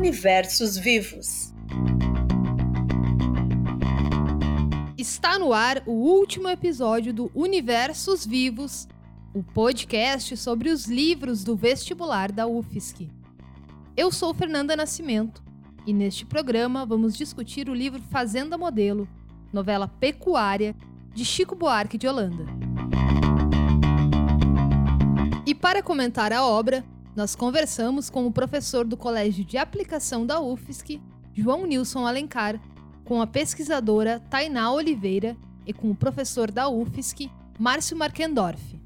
Universos Vivos. Está no ar o último episódio do Universos Vivos, o podcast sobre os livros do vestibular da UFSC. Eu sou Fernanda Nascimento e neste programa vamos discutir o livro Fazenda Modelo, novela pecuária de Chico Buarque de Holanda. E para comentar a obra, nós conversamos com o professor do Colégio de Aplicação da UFSC, João Nilson Alencar, com a pesquisadora Tainá Oliveira e com o professor da UFSC, Márcio Markendorf.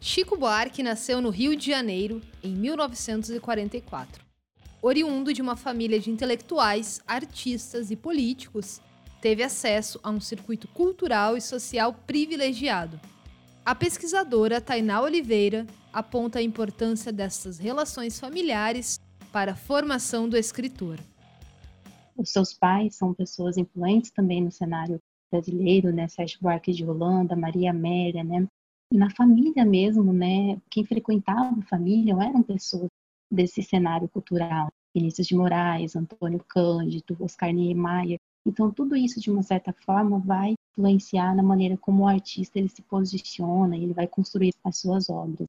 Chico Buarque nasceu no Rio de Janeiro em 1944. Oriundo de uma família de intelectuais, artistas e políticos, teve acesso a um circuito cultural e social privilegiado. A pesquisadora Tainá Oliveira aponta a importância dessas relações familiares para a formação do escritor. Os seus pais são pessoas influentes também no cenário brasileiro, né? Sérgio Buarque de Holanda, Maria Amélia, né? na família mesmo, né, quem frequentava a família eram pessoas desse cenário cultural. Vinícius de Moraes, Antônio Cândido, Oscar Niemeyer. Então, tudo isso, de uma certa forma, vai influenciar na maneira como o artista ele se posiciona, ele vai construir as suas obras.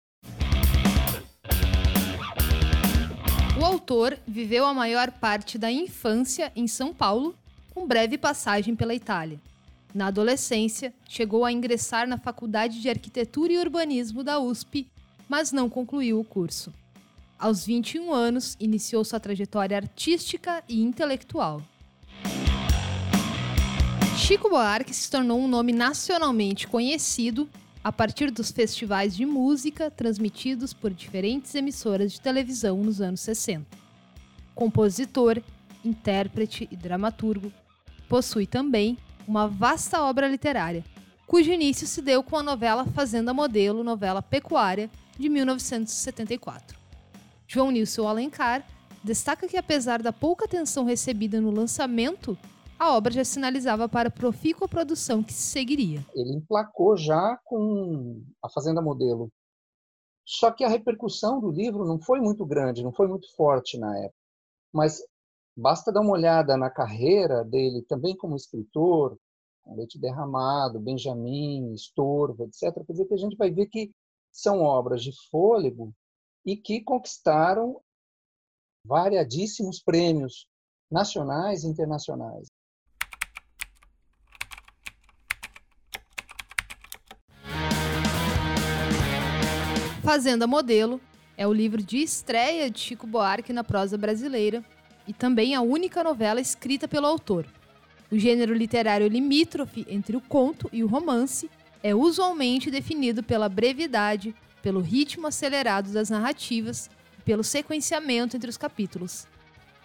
O autor viveu a maior parte da infância em São Paulo, com breve passagem pela Itália. Na adolescência, chegou a ingressar na Faculdade de Arquitetura e Urbanismo da USP, mas não concluiu o curso. Aos 21 anos, iniciou sua trajetória artística e intelectual. Chico Buarque se tornou um nome nacionalmente conhecido a partir dos festivais de música transmitidos por diferentes emissoras de televisão nos anos 60. Compositor, intérprete e dramaturgo, possui também uma vasta obra literária, cujo início se deu com a novela Fazenda Modelo, novela pecuária, de 1974. João Nilson Alencar destaca que, apesar da pouca atenção recebida no lançamento, a obra já sinalizava para a profícua produção que se seguiria. Ele emplacou já com a Fazenda Modelo. Só que a repercussão do livro não foi muito grande, não foi muito forte na época. Mas Basta dar uma olhada na carreira dele também como escritor, Leite Derramado, Benjamin, Estorvo, etc., quer dizer que a gente vai ver que são obras de fôlego e que conquistaram variadíssimos prêmios nacionais e internacionais. Fazenda Modelo é o livro de estreia de Chico Buarque na prosa brasileira e também a única novela escrita pelo autor. O gênero literário limítrofe entre o conto e o romance é usualmente definido pela brevidade, pelo ritmo acelerado das narrativas e pelo sequenciamento entre os capítulos.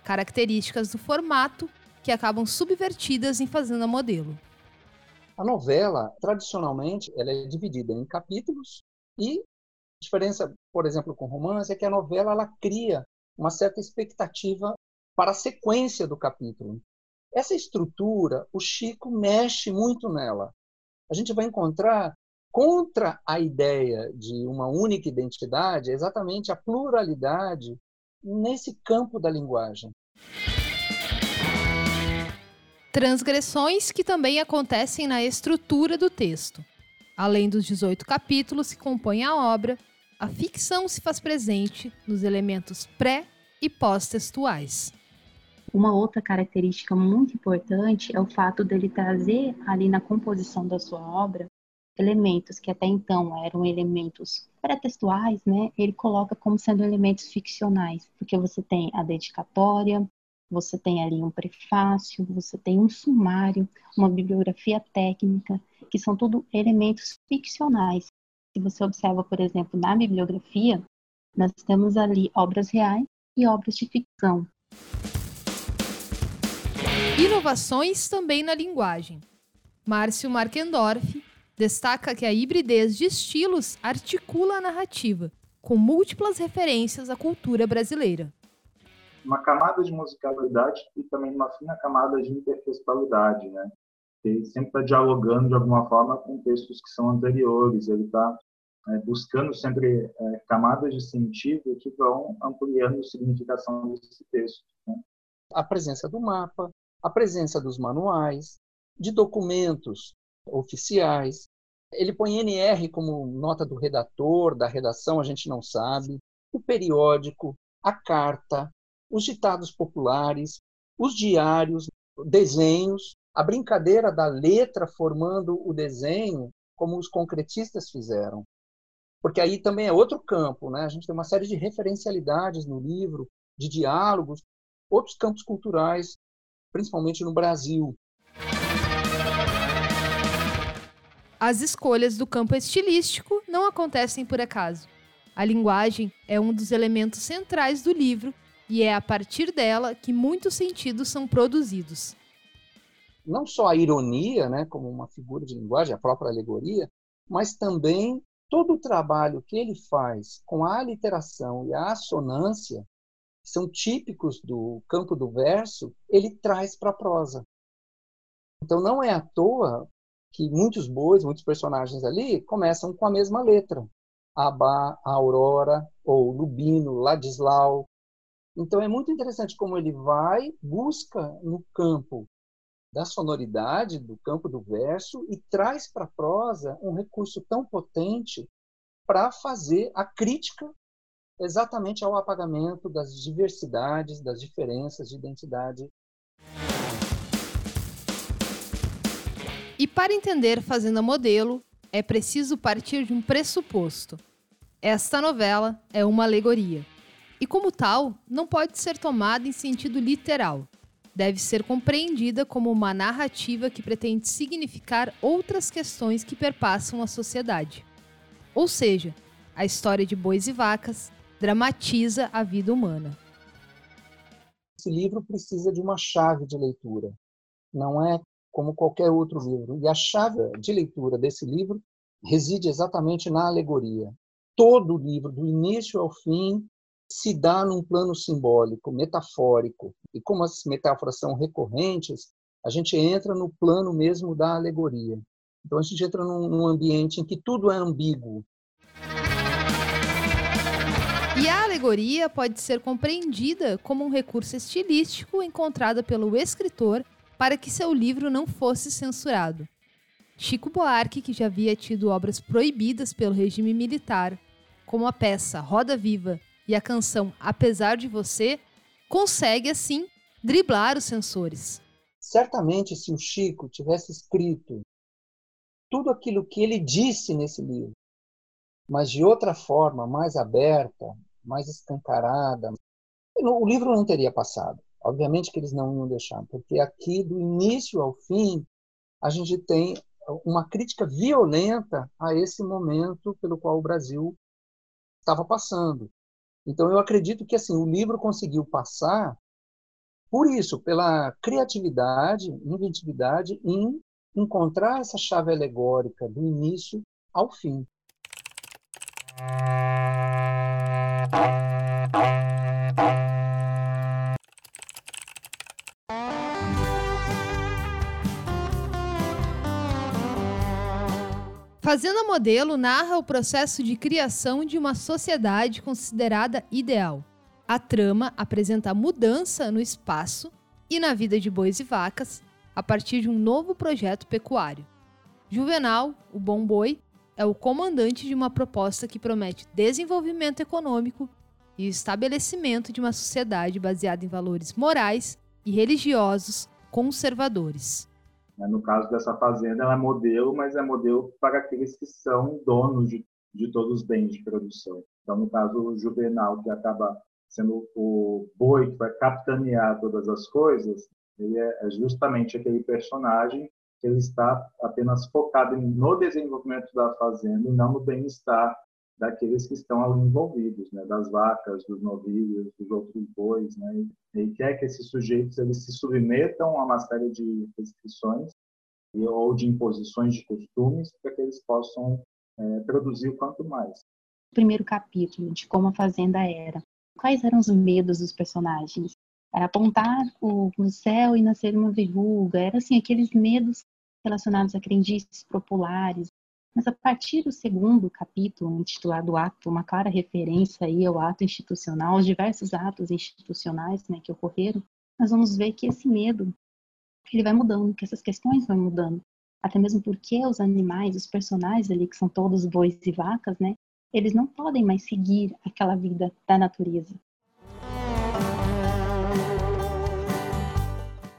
Características do formato que acabam subvertidas em Fazenda Modelo. A novela, tradicionalmente, ela é dividida em capítulos e a diferença, por exemplo, com romance é que a novela ela cria uma certa expectativa para a sequência do capítulo. Essa estrutura, o Chico mexe muito nela. A gente vai encontrar contra a ideia de uma única identidade exatamente a pluralidade nesse campo da linguagem. Transgressões que também acontecem na estrutura do texto. Além dos 18 capítulos que compõem a obra, a ficção se faz presente nos elementos pré e pós-textuais. Uma outra característica muito importante é o fato dele trazer ali na composição da sua obra elementos que até então eram elementos pré-textuais, né? Ele coloca como sendo elementos ficcionais, porque você tem a dedicatória, você tem ali um prefácio, você tem um sumário, uma bibliografia técnica, que são tudo elementos ficcionais. Se você observa, por exemplo, na bibliografia, nós temos ali obras reais e obras de ficção. Inovações também na linguagem. Márcio Markendorf destaca que a hibridez de estilos articula a narrativa, com múltiplas referências à cultura brasileira. Uma camada de musicalidade e também uma fina camada de intertextualidade, né? ele sempre está dialogando de alguma forma com textos que são anteriores, ele está é, buscando sempre é, camadas de sentido que vão ampliando a significação desse texto. Né? A presença do mapa, a presença dos manuais, de documentos oficiais. Ele põe NR como nota do redator, da redação, a gente não sabe, o periódico, a carta, os ditados populares, os diários, desenhos, a brincadeira da letra formando o desenho, como os concretistas fizeram. Porque aí também é outro campo, né? A gente tem uma série de referencialidades no livro, de diálogos, outros campos culturais, principalmente no Brasil. As escolhas do campo estilístico não acontecem por acaso. A linguagem é um dos elementos centrais do livro e é a partir dela que muitos sentidos são produzidos não só a ironia, né, como uma figura de linguagem, a própria alegoria, mas também todo o trabalho que ele faz com a aliteração e a assonância, que são típicos do campo do verso, ele traz para a prosa. Então não é à toa que muitos bois, muitos personagens ali começam com a mesma letra. Abá, Aurora, ou Lubino, Ladislau. Então é muito interessante como ele vai, busca no campo da sonoridade do campo do verso e traz para a prosa um recurso tão potente para fazer a crítica exatamente ao apagamento das diversidades, das diferenças de identidade. E para entender Fazenda Modelo, é preciso partir de um pressuposto. Esta novela é uma alegoria. E, como tal, não pode ser tomada em sentido literal deve ser compreendida como uma narrativa que pretende significar outras questões que perpassam a sociedade. Ou seja, a história de bois e vacas dramatiza a vida humana. Esse livro precisa de uma chave de leitura. Não é como qualquer outro livro. E a chave de leitura desse livro reside exatamente na alegoria. Todo o livro, do início ao fim, se dá num plano simbólico, metafórico. E como as metáforas são recorrentes, a gente entra no plano mesmo da alegoria. Então a gente entra num, num ambiente em que tudo é ambíguo. E a alegoria pode ser compreendida como um recurso estilístico encontrado pelo escritor para que seu livro não fosse censurado. Chico Buarque, que já havia tido obras proibidas pelo regime militar, como a peça Roda Viva e a canção Apesar de Você consegue, assim, driblar os sensores. Certamente, se o Chico tivesse escrito tudo aquilo que ele disse nesse livro, mas de outra forma, mais aberta, mais escancarada, o livro não teria passado. Obviamente que eles não iam deixar, porque aqui, do início ao fim, a gente tem uma crítica violenta a esse momento pelo qual o Brasil estava passando. Então eu acredito que assim o livro conseguiu passar por isso, pela criatividade, inventividade em encontrar essa chave alegórica do início ao fim. Fazenda Modelo narra o processo de criação de uma sociedade considerada ideal. A trama apresenta a mudança no espaço e na vida de bois e vacas a partir de um novo projeto pecuário. Juvenal, o bom boi, é o comandante de uma proposta que promete desenvolvimento econômico e o estabelecimento de uma sociedade baseada em valores morais e religiosos conservadores. Né? No caso dessa fazenda, ela é modelo, mas é modelo para aqueles que são donos de, de todos os bens de produção. Então, no caso, o Juvenal, que acaba sendo o boi que vai capitanear todas as coisas, ele é, é justamente aquele personagem que ele está apenas focado no desenvolvimento da fazenda e não no bem-estar daqueles que estão ali envolvidos, né, das vacas, dos novilhos, dos outros bois, né, e quer que esses sujeitos eles se submetam a uma série de restrições ou de imposições de costumes para que eles possam é, produzir o quanto mais. Primeiro capítulo de como a fazenda era. Quais eram os medos dos personagens? Era apontar o, o céu e nascer uma verruga. Era assim aqueles medos relacionados a crendices populares. Mas a partir do segundo capítulo, intitulado Ato, uma clara referência aí ao ato institucional, aos diversos atos institucionais né, que ocorreram, nós vamos ver que esse medo ele vai mudando, que essas questões vão mudando. Até mesmo porque os animais, os personagens ali, que são todos bois e vacas, né, eles não podem mais seguir aquela vida da natureza.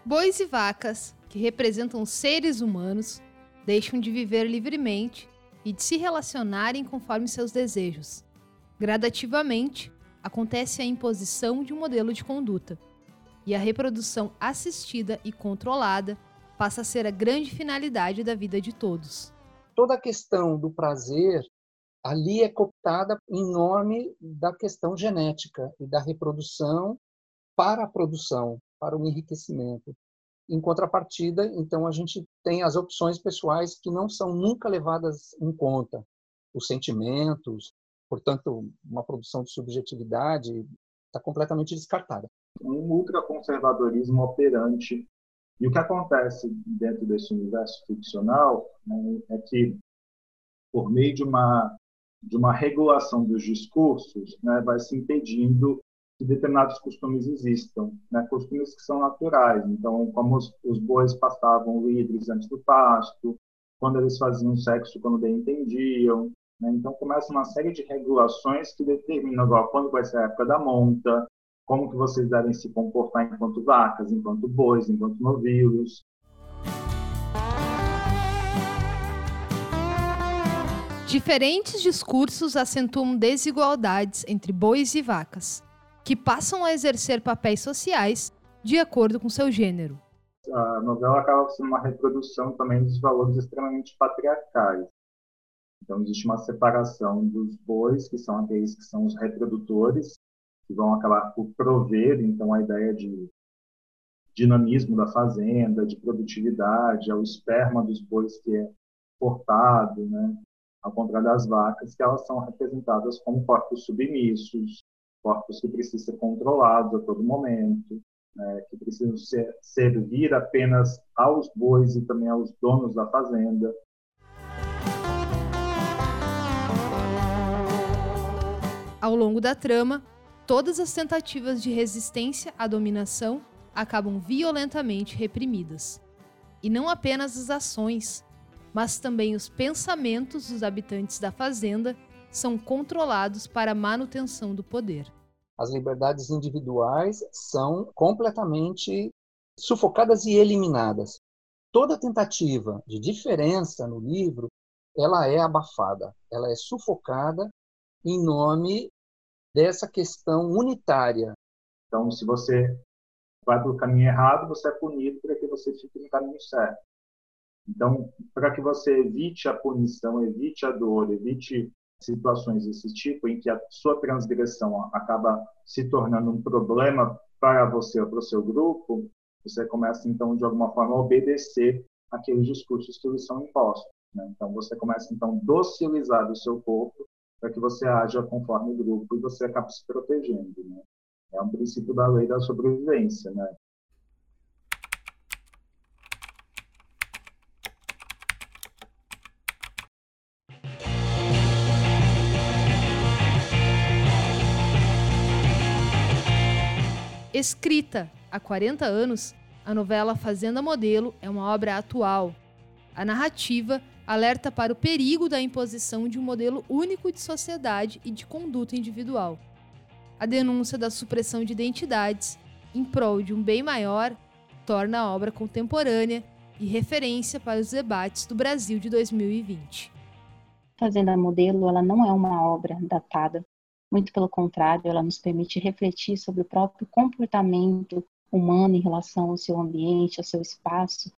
Bois e vacas, que representam seres humanos, deixam de viver livremente e de se relacionarem conforme seus desejos. Gradativamente, acontece a imposição de um modelo de conduta, e a reprodução assistida e controlada passa a ser a grande finalidade da vida de todos. Toda a questão do prazer ali é cooptada em nome da questão genética e da reprodução para a produção, para o enriquecimento. Em contrapartida, então, a gente tem as opções pessoais que não são nunca levadas em conta. Os sentimentos, portanto, uma produção de subjetividade está completamente descartada. Um ultraconservadorismo operante. E o que acontece dentro desse universo ficcional né, é que, por meio de uma, de uma regulação dos discursos, né, vai se impedindo que determinados costumes existam, né? costumes que são naturais. Então, como os, os bois passavam livres antes do pasto, quando eles faziam sexo quando bem entendiam. Né? Então, começa uma série de regulações que determinam agora quando vai ser a época da monta, como que vocês devem se comportar enquanto vacas, enquanto bois, enquanto novilhos. Diferentes discursos acentuam desigualdades entre bois e vacas que passam a exercer papéis sociais de acordo com seu gênero. A novela acaba sendo uma reprodução também dos valores extremamente patriarcais. Então, existe uma separação dos bois, que são aqueles que são os reprodutores, que vão acabar por prover, então, a ideia de dinamismo da fazenda, de produtividade, é o esperma dos bois que é portado, né? ao contrário das vacas, que elas são representadas como corpos submissos, corpos que precisam ser controlados a todo momento, né, que precisam ser, servir apenas aos bois e também aos donos da fazenda. Ao longo da trama, todas as tentativas de resistência à dominação acabam violentamente reprimidas. E não apenas as ações, mas também os pensamentos dos habitantes da fazenda são controlados para a manutenção do poder. As liberdades individuais são completamente sufocadas e eliminadas. Toda tentativa de diferença no livro, ela é abafada, ela é sufocada em nome dessa questão unitária. Então, se você vai pelo caminho errado, você é punido para que você fique no caminho certo. Então, para que você evite a punição, evite a dor, evite situações desse tipo, em que a sua transgressão acaba se tornando um problema para você ou para o seu grupo, você começa, então, de alguma forma, a obedecer aqueles discursos que lhe são impostos. Né? Então, você começa, então, docilizar o seu corpo para que você haja conforme o grupo e você acaba se protegendo. Né? É um princípio da lei da sobrevivência. Né? Escrita há 40 anos, a novela Fazenda Modelo é uma obra atual. A narrativa alerta para o perigo da imposição de um modelo único de sociedade e de conduta individual. A denúncia da supressão de identidades em prol de um bem maior torna a obra contemporânea e referência para os debates do Brasil de 2020. Fazenda Modelo, ela não é uma obra datada, muito pelo contrário, ela nos permite refletir sobre o próprio comportamento humano em relação ao seu ambiente, ao seu espaço.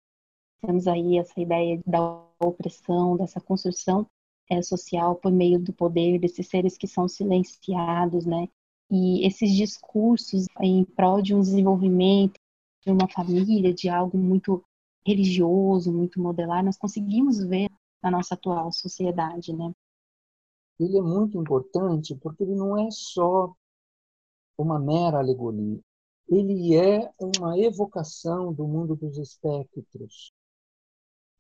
Temos aí essa ideia da opressão, dessa construção é, social por meio do poder desses seres que são silenciados, né? E esses discursos em prol de um desenvolvimento de uma família, de algo muito religioso, muito modelar, nós conseguimos ver na nossa atual sociedade, né? Ele é muito importante porque ele não é só uma mera alegoria. Ele é uma evocação do mundo dos espectros.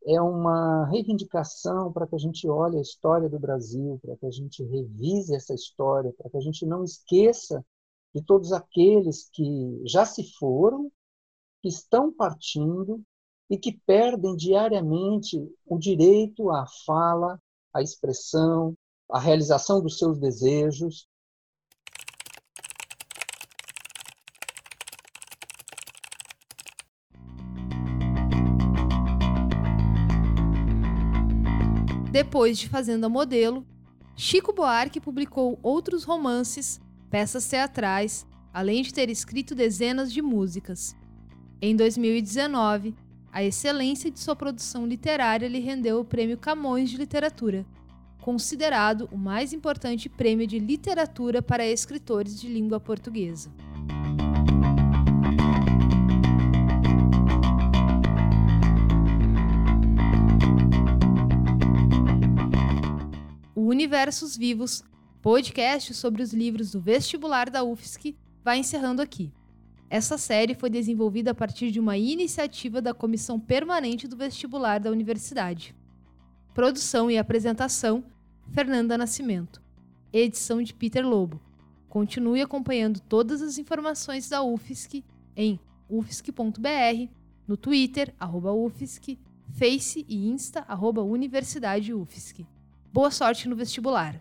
é uma reivindicação para que a gente olhe a história do Brasil, para que a gente revise essa história, para que a gente não esqueça de todos aqueles que já se foram, que estão partindo e que perdem diariamente o direito à fala, à expressão, à realização dos seus desejos. Depois de Fazenda Modelo, Chico Buarque publicou outros romances, peças teatrais, além de ter escrito dezenas de músicas. Em 2019, a excelência de sua produção literária lhe rendeu o Prêmio Camões de Literatura, considerado o mais importante prêmio de literatura para escritores de língua portuguesa. O Universos Vivos, podcast sobre os livros do vestibular da UFSC, vai encerrando aqui. Essa série foi desenvolvida a partir de uma iniciativa da Comissão Permanente do Vestibular da Universidade. Produção e apresentação: Fernanda Nascimento. Edição de Peter Lobo. Continue acompanhando todas as informações da UFSC em ufsc.br, no Twitter, arroba UFSC, Face e Insta, arroba Universidade UFSC. Boa sorte no vestibular!